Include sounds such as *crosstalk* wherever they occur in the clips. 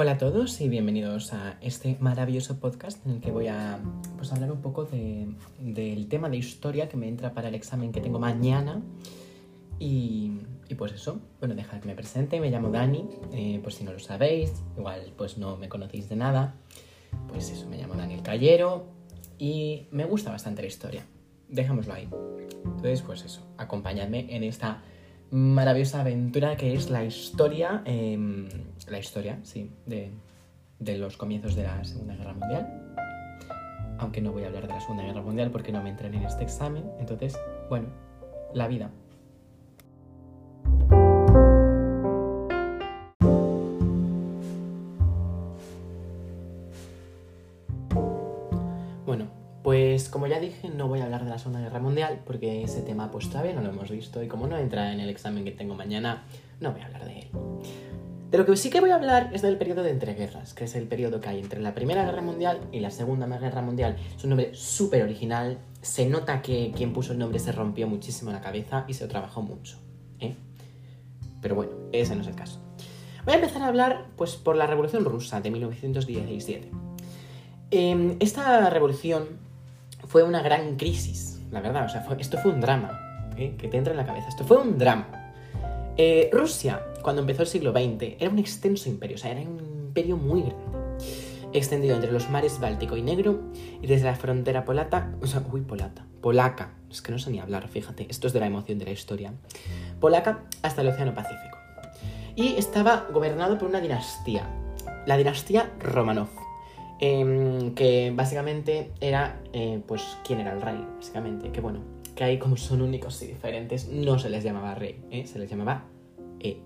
Hola a todos y bienvenidos a este maravilloso podcast en el que voy a pues, hablar un poco de- del tema de historia que me entra para el examen que tengo mañana. Y, y pues eso, bueno, dejad que me presente, me llamo Dani, eh, por si no lo sabéis, igual pues no me conocéis de nada. Pues eso, me llamo Daniel Callero y me gusta bastante la historia. Dejémoslo ahí. Entonces, pues eso, acompañadme en esta maravillosa aventura que es la historia, em, la historia, sí, de, de los comienzos de la Segunda Guerra Mundial. Aunque no voy a hablar de la Segunda Guerra Mundial porque no me entran en este examen. Entonces, bueno, la vida. Bueno, pues como ya dije, no voy a hablar de la Segunda Guerra Mundial porque ese tema pues todavía no lo hemos visto y como no entra en el examen que tengo mañana, no voy a hablar de él. De lo que sí que voy a hablar es del periodo de entreguerras, que es el periodo que hay entre la Primera Guerra Mundial y la Segunda Guerra Mundial. Es un nombre súper original, se nota que quien puso el nombre se rompió muchísimo la cabeza y se lo trabajó mucho. ¿eh? Pero bueno, ese no es el caso. Voy a empezar a hablar pues, por la Revolución Rusa de 1917. Eh, esta revolución fue una gran crisis, la verdad. O sea, esto fue un drama. ¿eh? Que te entra en la cabeza. Esto fue un drama. Eh, Rusia, cuando empezó el siglo XX, era un extenso imperio. O sea, era un imperio muy grande. Extendido entre los mares Báltico y Negro y desde la frontera polata. O sea, uy, polata. Polaca. Es que no sé ni hablar, fíjate. Esto es de la emoción de la historia. Polaca hasta el Océano Pacífico. Y estaba gobernado por una dinastía. La dinastía Romanov em, que básicamente era, eh, pues, quién era el rey, básicamente, que bueno, que ahí como son únicos y diferentes, no se les llamaba rey, ¿eh? se les llamaba eh,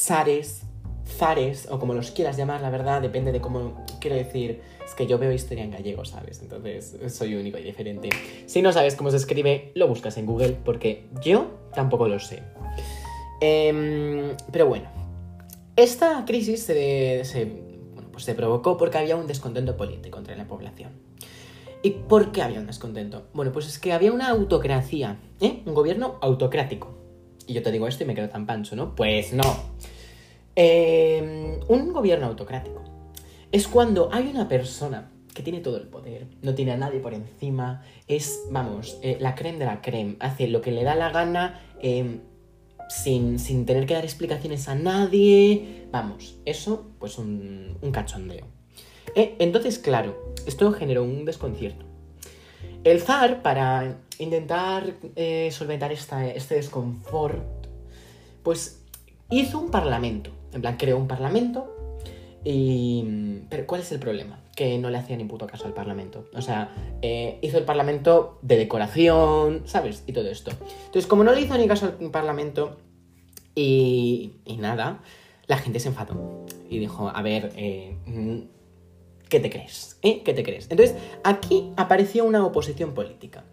zares, zares, o como los quieras llamar, la verdad, depende de cómo, quiero decir, es que yo veo historia en gallego, ¿sabes? Entonces, soy único y diferente. Si no sabes cómo se escribe, lo buscas en Google, porque yo tampoco lo sé. Em, pero bueno, esta crisis se, se, bueno, pues se provocó porque había un descontento político entre la población. ¿Y por qué había un descontento? Bueno, pues es que había una autocracia, ¿eh? Un gobierno autocrático. Y yo te digo esto y me quedo tan pancho, ¿no? Pues no. Eh, un gobierno autocrático es cuando hay una persona que tiene todo el poder, no tiene a nadie por encima, es, vamos, eh, la creme de la creme, hace lo que le da la gana eh, sin, sin tener que dar explicaciones a nadie. Vamos, eso, pues un, un cachondeo. Eh, entonces, claro, esto generó un desconcierto. El zar, para intentar eh, solventar este desconfort, pues hizo un parlamento. En plan, creó un parlamento y... Pero ¿cuál es el problema? Que no le hacía ni puto caso al parlamento. O sea, eh, hizo el parlamento de decoración, ¿sabes? Y todo esto. Entonces, como no le hizo ni caso al parlamento y, y nada, la gente se enfadó. Y dijo, a ver, eh, mm, ¿qué te crees? ¿Eh? ¿Qué te crees? Entonces, aquí apareció una oposición política.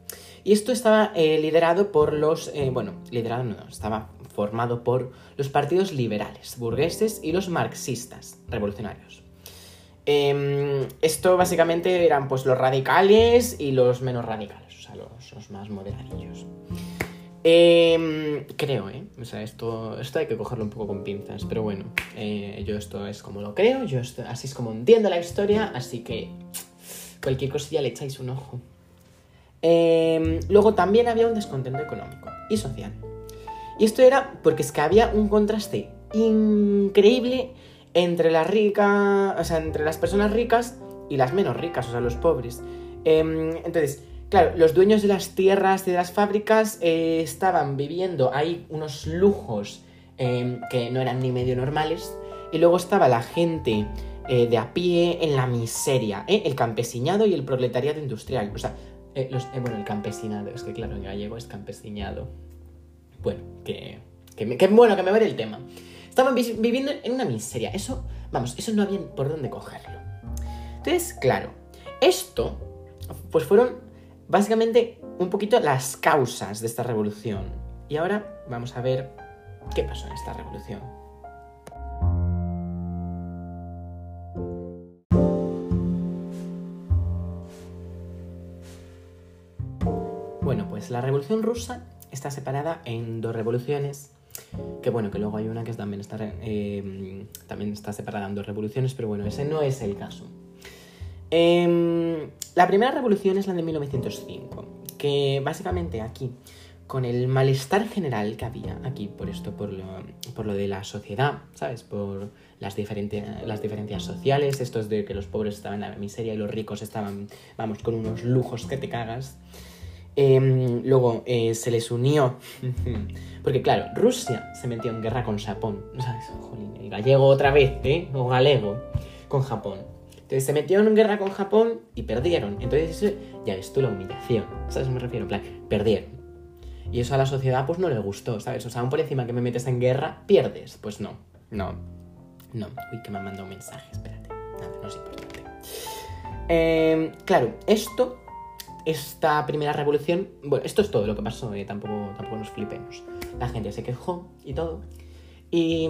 Y esto estaba eh, liderado por los... eh, bueno, liderado no, estaba formado por los partidos liberales, burgueses y los marxistas revolucionarios. Em, esto básicamente eran pues los radicales y los menos radicales, o sea, los, los más moderadillos. Em, creo, ¿eh? O sea, esto, esto hay que cogerlo un poco con pinzas, pero bueno, eh, yo esto es como lo creo, yo así es como entiendo la historia, así que cualquier cosilla le echáis un ojo. Em, luego también había un descontento económico y social. Y esto era porque es que había un contraste increíble entre las ricas, o sea, entre las personas ricas y las menos ricas, o sea, los pobres. Em, entonces, claro, los dueños de las tierras de las fábricas eh, estaban viviendo ahí unos lujos em, que no eran ni medio normales. Y luego estaba la gente eh, de a pie en la miseria, ¿eh? el campesinado y el proletariado industrial. O sea, bueno, el campesinado, es que claro, en gallego es campesiñado. Bueno, que, que, me- bueno, que me vale el tema. Estaban vi- viviendo en una miseria. Eso, vamos, eso no había por dónde cogerlo. Entonces, claro, esto, pues fueron básicamente un poquito las causas de esta revolución. Y ahora vamos a ver qué pasó en esta revolución. Bueno, pues la revolución rusa está separada en dos revoluciones Que bueno, que luego hay una que también está, eh, también está separada en dos revoluciones, pero bueno, ese no es el caso. Em, la primera revolución es la de 1905, que básicamente aquí, con el malestar general que había aquí por esto, por lo, por lo de la sociedad, ¿sabes? Por las, diferentes, las diferencias sociales, estos de que los pobres estaban en la miseria y los ricos estaban, vamos, con unos lujos que te cagas. Em, luego eh, se les unió, *laughs* porque claro, Rusia se metió en guerra con Japón, ¿sabes? Jolín, el gallego otra vez, ¿eh? O galego, con Japón. Entonces se metieron en guerra con Japón y perdieron. Entonces ya ves tú la humillación, ¿sabes? Me refiero, en plan, perdieron. Y eso a la sociedad pues no le gustó, ¿sabes? O sea, aún por encima que me metes en guerra, pierdes. Pues no, no, no. Uy, que me han mandado un mensaje, espérate. Nada, no es importante. Em, claro, esto esta primera revolución, bueno, esto es todo lo que pasó, eh, tampoco, tampoco nos flipemos. La gente se quejó y todo. Y,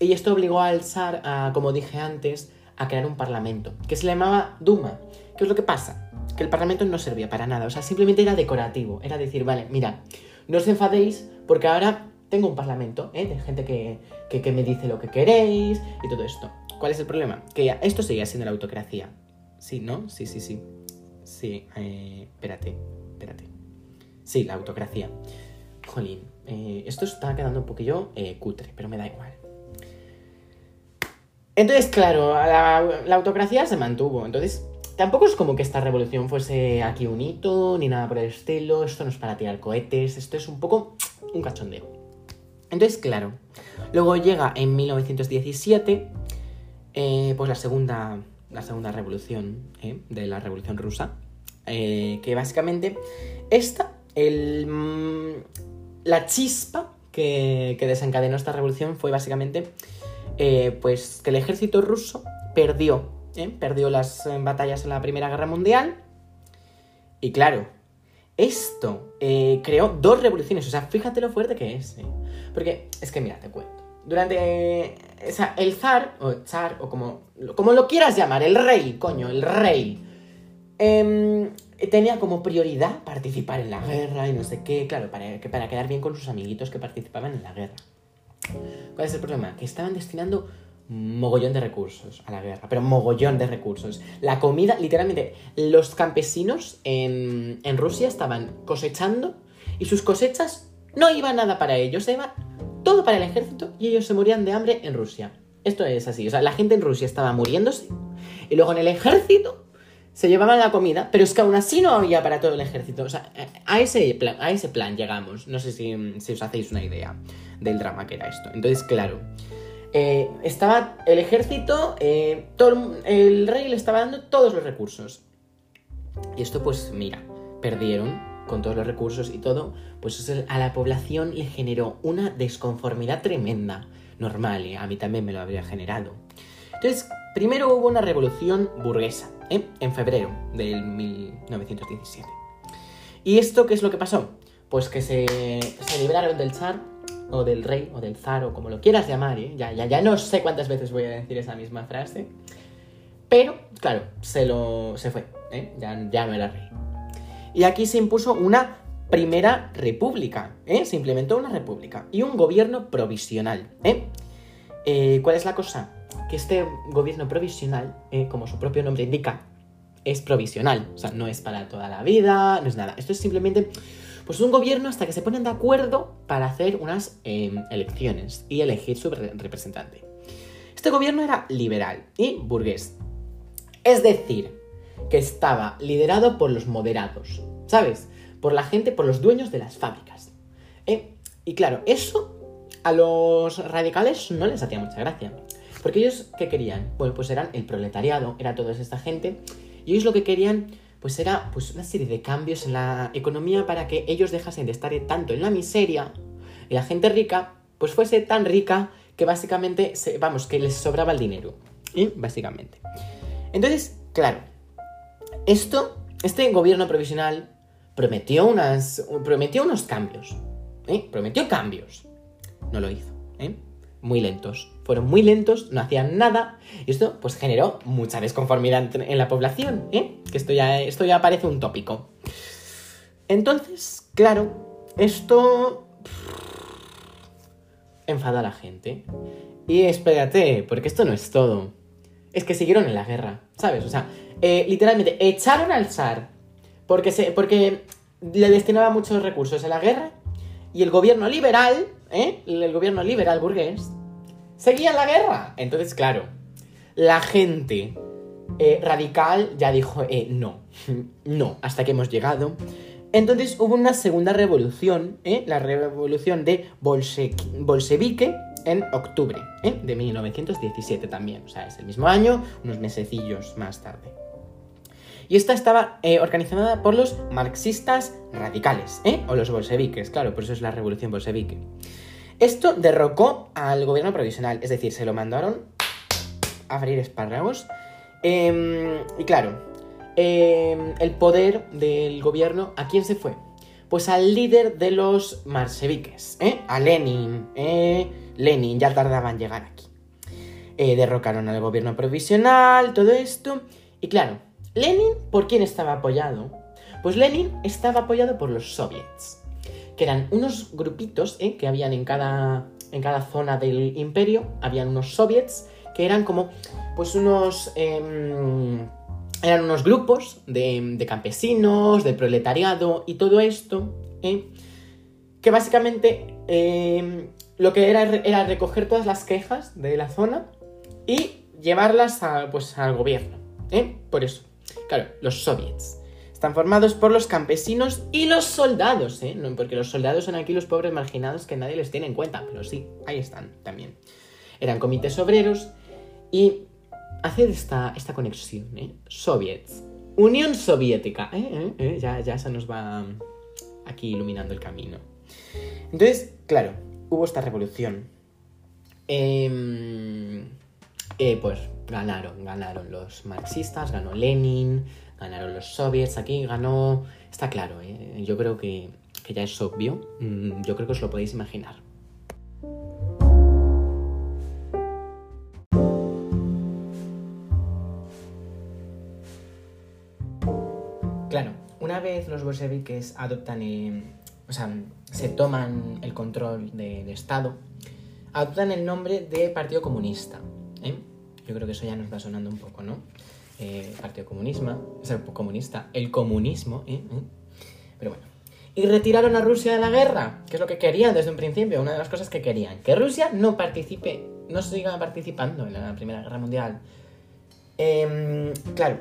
y, esto obligó al zar, a, como dije antes, a crear un parlamento, que se llamaba Duma. ¿Qué es lo que pasa? Que el parlamento no servía para nada, o sea, simplemente era decorativo. Era decir, vale, mira, no os enfadéis porque ahora tengo un parlamento, ¿eh? De gente que, que, que me dice lo que queréis y todo esto. ¿Cuál es el problema? Que esto seguía siendo la autocracia. Sí, ¿no? Sí, sí, sí. Sí, eh, espérate, espérate. Sí, la autocracia. Jolín, eh, esto está quedando un poquillo eh, cutre, pero me da igual. Entonces, claro, la, autocracia se mantuvo. Entonces, tampoco es como que esta revolución fuese aquí un hito, ni nada por el estilo. Esto no es para tirar cohetes, esto es un poco un cachondeo. Entonces, claro, luego llega en 1917, pues la segunda la segunda revolución ¿eh? de la revolución rusa, eh, que básicamente esta, el, mm, la chispa que, desencadenó esta revolución fue básicamente eh, pues que el ejército ruso perdió, perdió las batallas en la Primera Guerra Mundial. Y claro, esto creó dos revoluciones, o sea, fíjate lo fuerte que es, porque es que mira, te cuento. Durante o sea, el zar, o zar, o como, como lo quieras llamar, el rey, coño, el rey, eh, tenía como prioridad participar en la guerra y no sé qué, claro, para, para quedar bien con sus amiguitos que participaban en la guerra. ¿Cuál es el problema? Que estaban destinando mogollón de recursos a la guerra, pero mogollón de recursos. La comida, literalmente, los campesinos en, en Rusia estaban cosechando y sus cosechas no iban nada para ellos, iba todo para el ejército y ellos se morían de hambre en Rusia. Esto es así, o sea, la gente en Rusia estaba muriéndose y luego en el ejército se llevaban la comida, pero es que aún así no había para todo el ejército. O sea, a ese plan, a ese plan llegamos. No sé si, os hacéis una idea del drama que era esto. Entonces, claro, eh, estaba el ejército, eh, todo, el rey le estaba dando todos los recursos. Y esto, pues, mira, perdieron con todos los recursos y todo, pues a la población le generó una desconformidad tremenda. Normal, ¿eh? a mí también me lo habría generado. Entonces, primero hubo una revolución burguesa, ¿eh? en febrero del 1917. ¿Y esto qué es lo que pasó? Pues que se, se libraron del zar, o del rey, o del zar, o como lo quieras llamar, ¿eh? ya, ya, ya no sé cuántas veces voy a decir esa misma frase. Pero, claro, se lo. se fue, ¿eh? ya, ya no era rey. Y aquí se impuso una primera república, ¿eh? Se implementó una república y un gobierno provisional, ¿eh? eh cuál es la cosa? Que este gobierno provisional, ¿eh? como su propio nombre indica, es provisional. O sea, no es para toda la vida, no es nada. Esto es simplemente pues un gobierno hasta que se ponen de acuerdo para hacer unas em, elecciones y elegir su representante. Este gobierno era liberal y burgués. Es decir, que estaba liderado por los moderados, ¿sabes? Por la gente, por los dueños de las fábricas. ¿eh? Y claro, eso a los radicales no les hacía mucha gracia. Porque ellos, ¿qué querían? Bueno, pues eran el proletariado, era toda esta gente. Y ellos lo que querían, pues era pues una serie de cambios en la economía para que ellos dejasen de estar tanto en la miseria y la gente rica, pues fuese tan rica que básicamente, vamos, que les sobraba el dinero. ¿Y? Básicamente. Entonces, claro, esto, este gobierno provisional prometió, unas, prometió unos cambios. ¿eh? Prometió cambios. No lo hizo. ¿eh? Muy lentos. Fueron muy lentos, no hacían nada. Y esto pues generó mucha desconformidad en la población. ¿eh? Que esto ya, esto ya parece un tópico. Entonces, claro, esto... enfadó a la gente. Y espérate, porque esto no es todo. Es que siguieron en la guerra, ¿sabes? O sea, eh, literalmente echaron al zar porque, se, porque le destinaba muchos recursos a la guerra y el gobierno liberal, ¿eh? el gobierno liberal burgués, seguía la guerra. Entonces, claro, la gente eh, radical ya dijo, eh, no, *laughs* no, hasta que hemos llegado. Entonces hubo una segunda revolución, ¿eh? la revolución de bolchevique en octubre ¿eh? de 1917 también, o sea, es el mismo año, unos mesecillos más tarde. Y esta estaba organizada por los marxistas radicales, o los bolcheviques, claro, por eso es la revolución bolchevique. Esto derrocó al gobierno provisional, es decir, se lo mandaron a freír espárragos. Em, y claro, em, el poder del gobierno, ¿a quién se fue? Pues al líder de los marcheviques, ¿eh? a Lenin. ¿eh? Lenin, ya tardaba en llegar aquí. Eh, derrocaron al gobierno provisional, todo esto. Y claro, Lenin, ¿por quién estaba apoyado? Pues Lenin estaba apoyado por los soviets, que eran unos grupitos ¿eh? que habían en cada, en cada zona del imperio, habían unos soviets que eran como, pues unos... Em, eran unos grupos de, campesinos, de proletariado y todo esto, ¿eh? que básicamente em, lo que era era recoger todas las quejas de la zona y llevarlas pues, al gobierno. ¿eh? Por eso. Claro, los soviets. Están formados por los campesinos y los soldados, ¿eh? Porque los soldados son aquí los pobres marginados que nadie les tiene en cuenta, pero sí, ahí están también. Eran comités obreros y hacer esta, esta conexión, ¿eh? Soviets. Unión Soviética, ¿eh? ¿Eh? Ya, ya se nos va aquí iluminando el camino. Entonces, claro, hubo esta revolución. Em, pues ganaron, ganaron los marxistas, ganó Lenin, ganaron los soviets, aquí ganó, está claro, ¿eh? yo creo que, ya es obvio, mm, yo creo que os lo podéis imaginar. Claro, una vez los bolcheviques adoptan, o sea, se toman el control del Estado, adoptan el nombre de Partido Comunista. ¿eh? Yo creo que eso ya nos va sonando un poco, ¿no? Eh, Partido Comunista, comunista, el comunismo, ¿eh? ¿eh? Pero bueno. Y retiraron a Rusia de la guerra, que es lo que querían desde un principio, una de las cosas que querían. Que Rusia no participe, no siga participando en la Primera Guerra Mundial. Em, claro,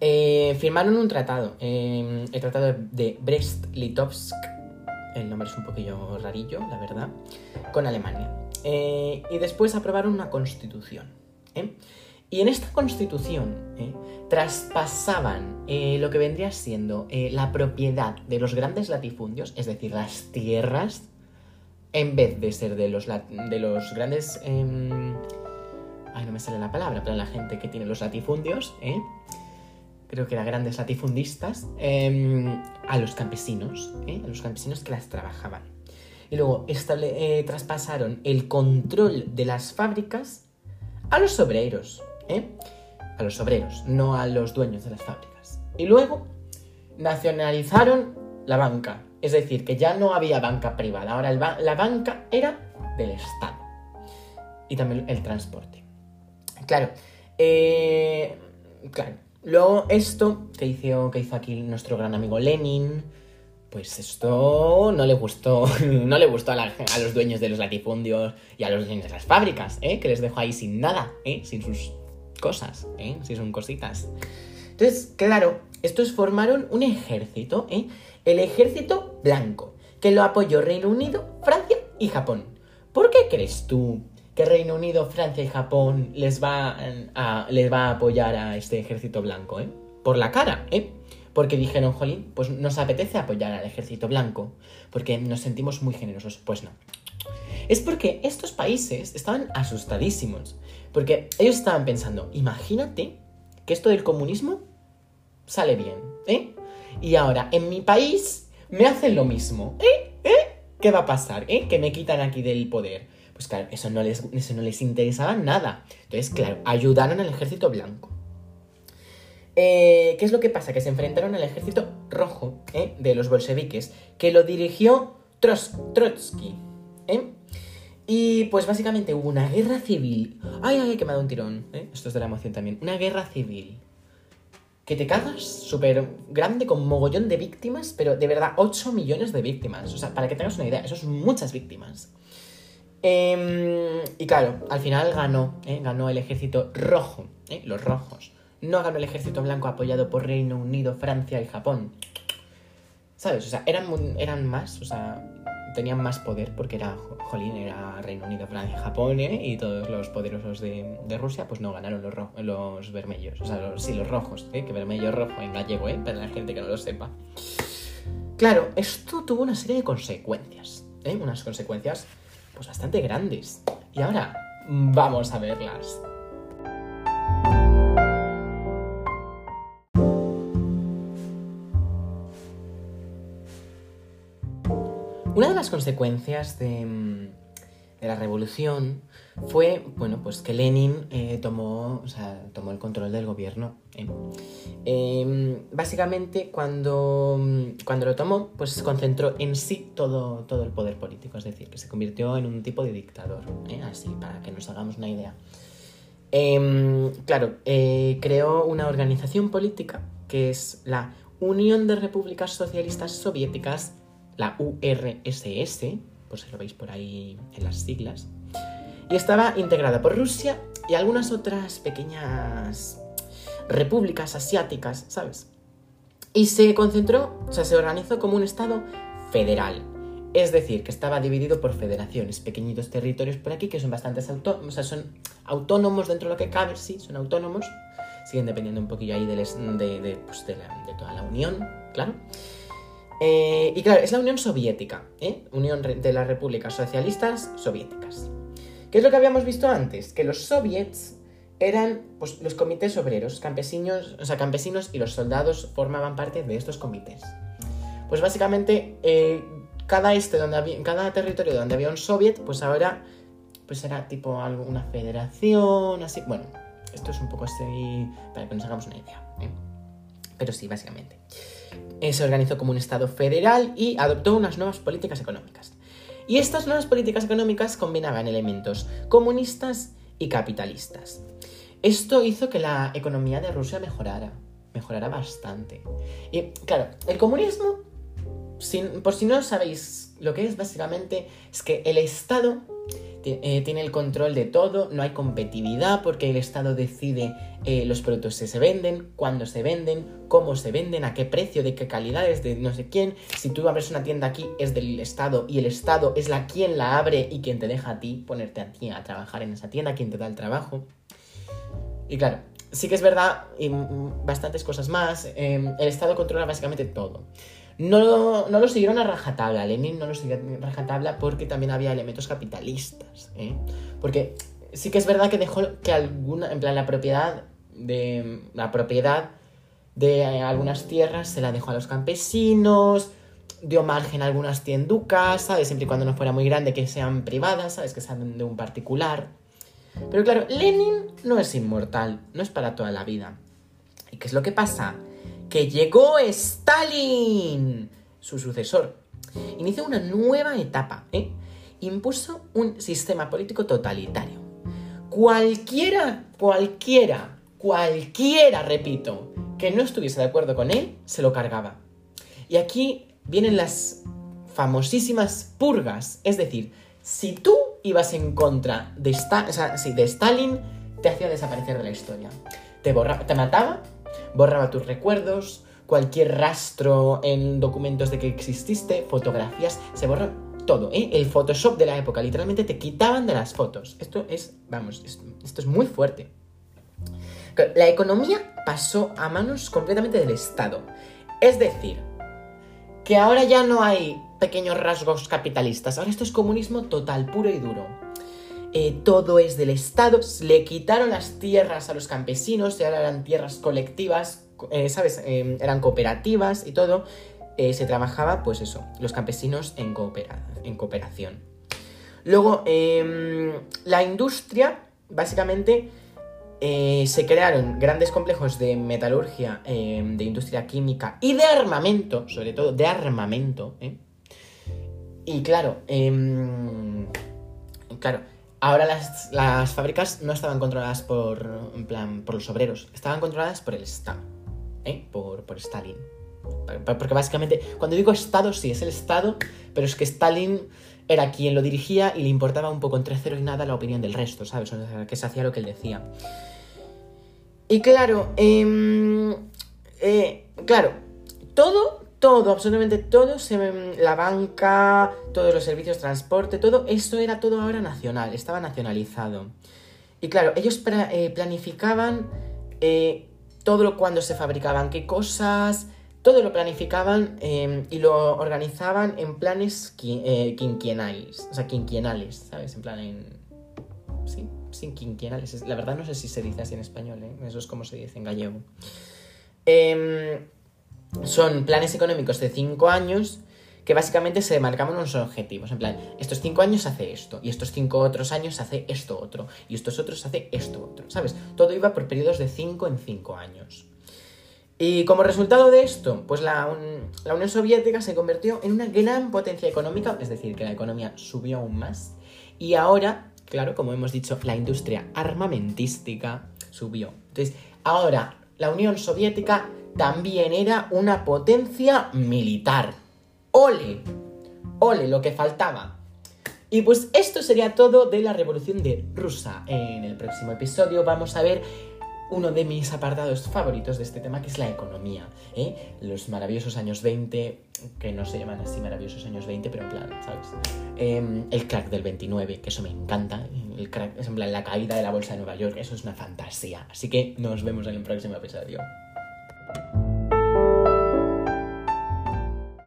eh, firmaron un tratado, em, el tratado de Brest-Litovsk, el nombre es un poquillo rarillo, la verdad, con Alemania. y después aprobaron una constitución. ¿eh? Y en esta constitución ¿eh? traspasaban eh, lo que vendría siendo la propiedad de los grandes latifundios, es decir, las tierras, en vez de ser de los, de los grandes... Em, ay, no me sale la palabra, pero la gente que tiene los latifundios, creo que eran grandes latifundistas, em, a los campesinos, a los campesinos que las trabajaban. Y luego traspasaron el control de las fábricas a los obreros, ¿eh? A los obreros, no a los dueños de las fábricas. Y luego nacionalizaron la banca, es decir, que ya no había banca privada, ahora la banca era del Estado. Y también el transporte. Claro, eh, claro. Luego esto que hizo, que hizo aquí nuestro gran amigo Lenin, pues esto no le gustó, *laughs* no le gustó a, los dueños de los latifundios y a los dueños de las fábricas, ¿eh? que les dejó ahí sin nada, ¿eh? sin sus cosas, ¿eh? sin sus cositas. Entonces, claro, estos formaron un ejército, ¿eh? el ejército blanco, que lo apoyó Reino Unido, Francia y Japón. ¿Por qué crees tú que Reino Unido, Francia y Japón les va a, les va a apoyar a este ejército blanco? ¿eh? Por la cara, ¿eh? porque dijeron, jolín, pues nos apetece apoyar al ejército blanco, porque nos sentimos muy generosos. Pues no. Es porque estos países estaban asustadísimos, porque ellos estaban pensando, imagínate que esto del comunismo sale bien, ¿eh? Y ahora, en mi país me hacen lo mismo, ¿eh? ¿Eh? ¿Qué va a pasar? ¿Eh? Que me quitan aquí del poder. Pues claro, eso no les, eso no les interesaba nada. Entonces, claro, ayudaron al ejército blanco. Eh, ¿Qué es lo que pasa? Que se enfrentaron al ejército rojo ¿eh? de los bolcheviques, que lo dirigió Trotsky. ¿eh? Y pues básicamente hubo una guerra civil. Ay, ay, que me ha dado un tirón. ¿eh? Esto es de la emoción también. Una guerra civil. Que te cagas súper grande con mogollón de víctimas, pero de verdad 8 millones de víctimas. O sea, para que tengas una idea, eso es muchas víctimas. Em, y claro, al final ganó, ¿eh? ganó el ejército rojo, ¿eh? los rojos. No ganó el ejército blanco apoyado por Reino Unido, Francia y Japón. ¿Sabes? O sea, eran, eran más, o sea, tenían más poder porque era, jolín, era Reino Unido, Francia, Japón ¿eh? y todos los poderosos de, Rusia, pues no ganaron los, los vermelhos, o sea, los, sí, los rojos, ¿eh? que vermelho rojo en gallego, ¿eh? para la gente que no lo sepa. Claro, esto tuvo una serie de consecuencias, ¿eh? unas consecuencias pues bastante grandes. Y ahora, vamos a verlas. Una de las consecuencias de, mm, la revolución fue, bueno, pues que Lenin eh, tomó, tomó el control del gobierno. ¿eh? Em, básicamente, cuando, mm, cuando lo tomó, pues se concentró en sí todo, todo el poder político, es decir, que se convirtió en un tipo de dictador, ¿eh? así, para que nos hagamos una idea. Em, claro, creó una organización política que es la Unión de Repúblicas Socialistas Soviéticas la URSS, por si lo veis por ahí en las siglas, y estaba integrada por Rusia y algunas otras pequeñas repúblicas asiáticas, ¿sabes? Y se concentró, o sea, se organizó como un Estado federal. Es decir, que estaba dividido por federaciones, pequeñitos territorios por aquí que son bastantes autónomos, o sea, son autónomos dentro de lo que cabe, sí, son autónomos, siguen dependiendo un poquillo ahí pues, de toda la Unión, claro. Eh, y claro, es la Unión Soviética, ¿eh? Unión de las Repúblicas Socialistas Soviéticas. ¿Qué es lo que habíamos visto antes? Que los soviets eran pues, los comités obreros, campesinos, o sea, campesinos y los soldados formaban parte de estos comités. Pues básicamente, eh, cada, este donde cada territorio donde había un soviet, pues ahora pues era tipo algo, una federación, así. Bueno, esto es un poco así para que nos hagamos una idea. ¿eh? Pero sí, básicamente. Se organizó como un Estado federal y adoptó unas nuevas políticas económicas. Y estas nuevas políticas económicas combinaban elementos comunistas y capitalistas. Esto hizo que la economía de Rusia mejorara, mejorara bastante. Y claro, el comunismo, por si no sabéis lo que es, básicamente es que el Estado eh, tiene el control de todo, no hay competitividad porque el Estado decide eh, los productos que se venden, cuándo se venden, cómo se venden, a qué precio, de qué calidades, de no sé quién. Si tú abres una tienda aquí es del Estado y el Estado es la quien la abre y quien te deja a ti ponerte a ti a trabajar en esa tienda, quien te da el trabajo. Y claro, sí que es verdad, y bastantes cosas más, em, el Estado controla básicamente todo. No, no lo siguieron a rajatabla, Lenin no lo siguió a rajatabla porque también había elementos capitalistas, ¿eh? Porque sí que es verdad que dejó que alguna, en plan, la propiedad de, la propiedad de algunas tierras se la dejó a los campesinos, dio margen a algunas tienducas, ¿sabes? Siempre y cuando no fuera muy grande, que sean privadas, ¿sabes? Que sean de un particular. Pero claro, Lenin no es inmortal, no es para toda la vida. ¿Y qué es lo que pasa? Que llegó Stalin, su sucesor. Inició una nueva etapa, ¿eh? Impuso un sistema político totalitario. Cualquiera, cualquiera, cualquiera, repito, que no estuviese de acuerdo con él, se lo cargaba. Y aquí vienen las famosísimas purgas. Es decir, si tú ibas en contra de, Stalin, te hacía desaparecer de la historia. Te, borra te mataba borraba tus recuerdos, cualquier rastro en documentos de que exististe, fotografías, se borra todo, ¿eh? El Photoshop de la época, literalmente te quitaban de las fotos. Esto es, vamos, esto es muy fuerte. La economía pasó a manos completamente del Estado. Es decir, que ahora ya no hay pequeños rasgos capitalistas, ahora esto es comunismo total, puro y duro. Eh, todo es del Estado, le quitaron las tierras a los campesinos, ahora eran tierras colectivas, eh, ¿sabes? Em, eran cooperativas y todo. Eh, se trabajaba, pues eso, los campesinos en, cooperación. Luego, em, la industria, básicamente, se crearon grandes complejos de metalurgia, em, de industria química y de armamento, sobre todo de armamento. Y claro, claro, ahora las, las fábricas no estaban controladas por, en plan, por los obreros, estaban controladas por el Estado, ¿eh? por, por Stalin. Porque básicamente, cuando digo Estado, sí, es el Estado, pero es que Stalin era quien lo dirigía y le importaba un poco entre cero y nada la opinión del resto, ¿sabes? O sea, que se hacía lo que él decía. Y claro, eh, eh, claro, todo, todo, absolutamente todo, la banca, todos los servicios transporte, todo, eso era todo ahora nacional, estaba nacionalizado. Y claro, ellos eh, planificaban eh, todo lo cuando se fabricaban, qué cosas, todo lo planificaban em, y lo organizaban en planes quinquenales, o sea, quinquenales, ¿sabes? En plan, en... Sí, sin quinquenales. La verdad no sé si se dice así en español, ¿eh? Eso es como se dice en gallego. Em, son planes económicos de 5 años que básicamente se marcaban unos objetivos. En plan, estos 5 años hace esto, y estos 5 otros años hace esto otro, y estos otros hace esto otro, ¿sabes? Todo iba por periodos de 5 en 5 años. Y como resultado de esto, pues la, la, Unión Soviética se convirtió en una gran potencia económica, es decir, que la economía subió aún más, y ahora, claro, como hemos dicho, la industria armamentística subió. Entonces, ahora la Unión Soviética también era una potencia militar. ¡Ole! ¡Ole! Lo que faltaba. Y pues esto sería todo de la revolución de Rusia. En el próximo episodio vamos a ver uno de mis apartados favoritos de este tema, que es la economía. ¿eh? Los maravillosos años 20, que no se llaman así maravillosos años 20, pero en plan, ¿sabes? Em, el crack del 29, que eso me encanta. El crack, es en plan la caída de la bolsa de Nueva York, eso es una fantasía. Así que nos vemos en el próximo episodio. Thank you.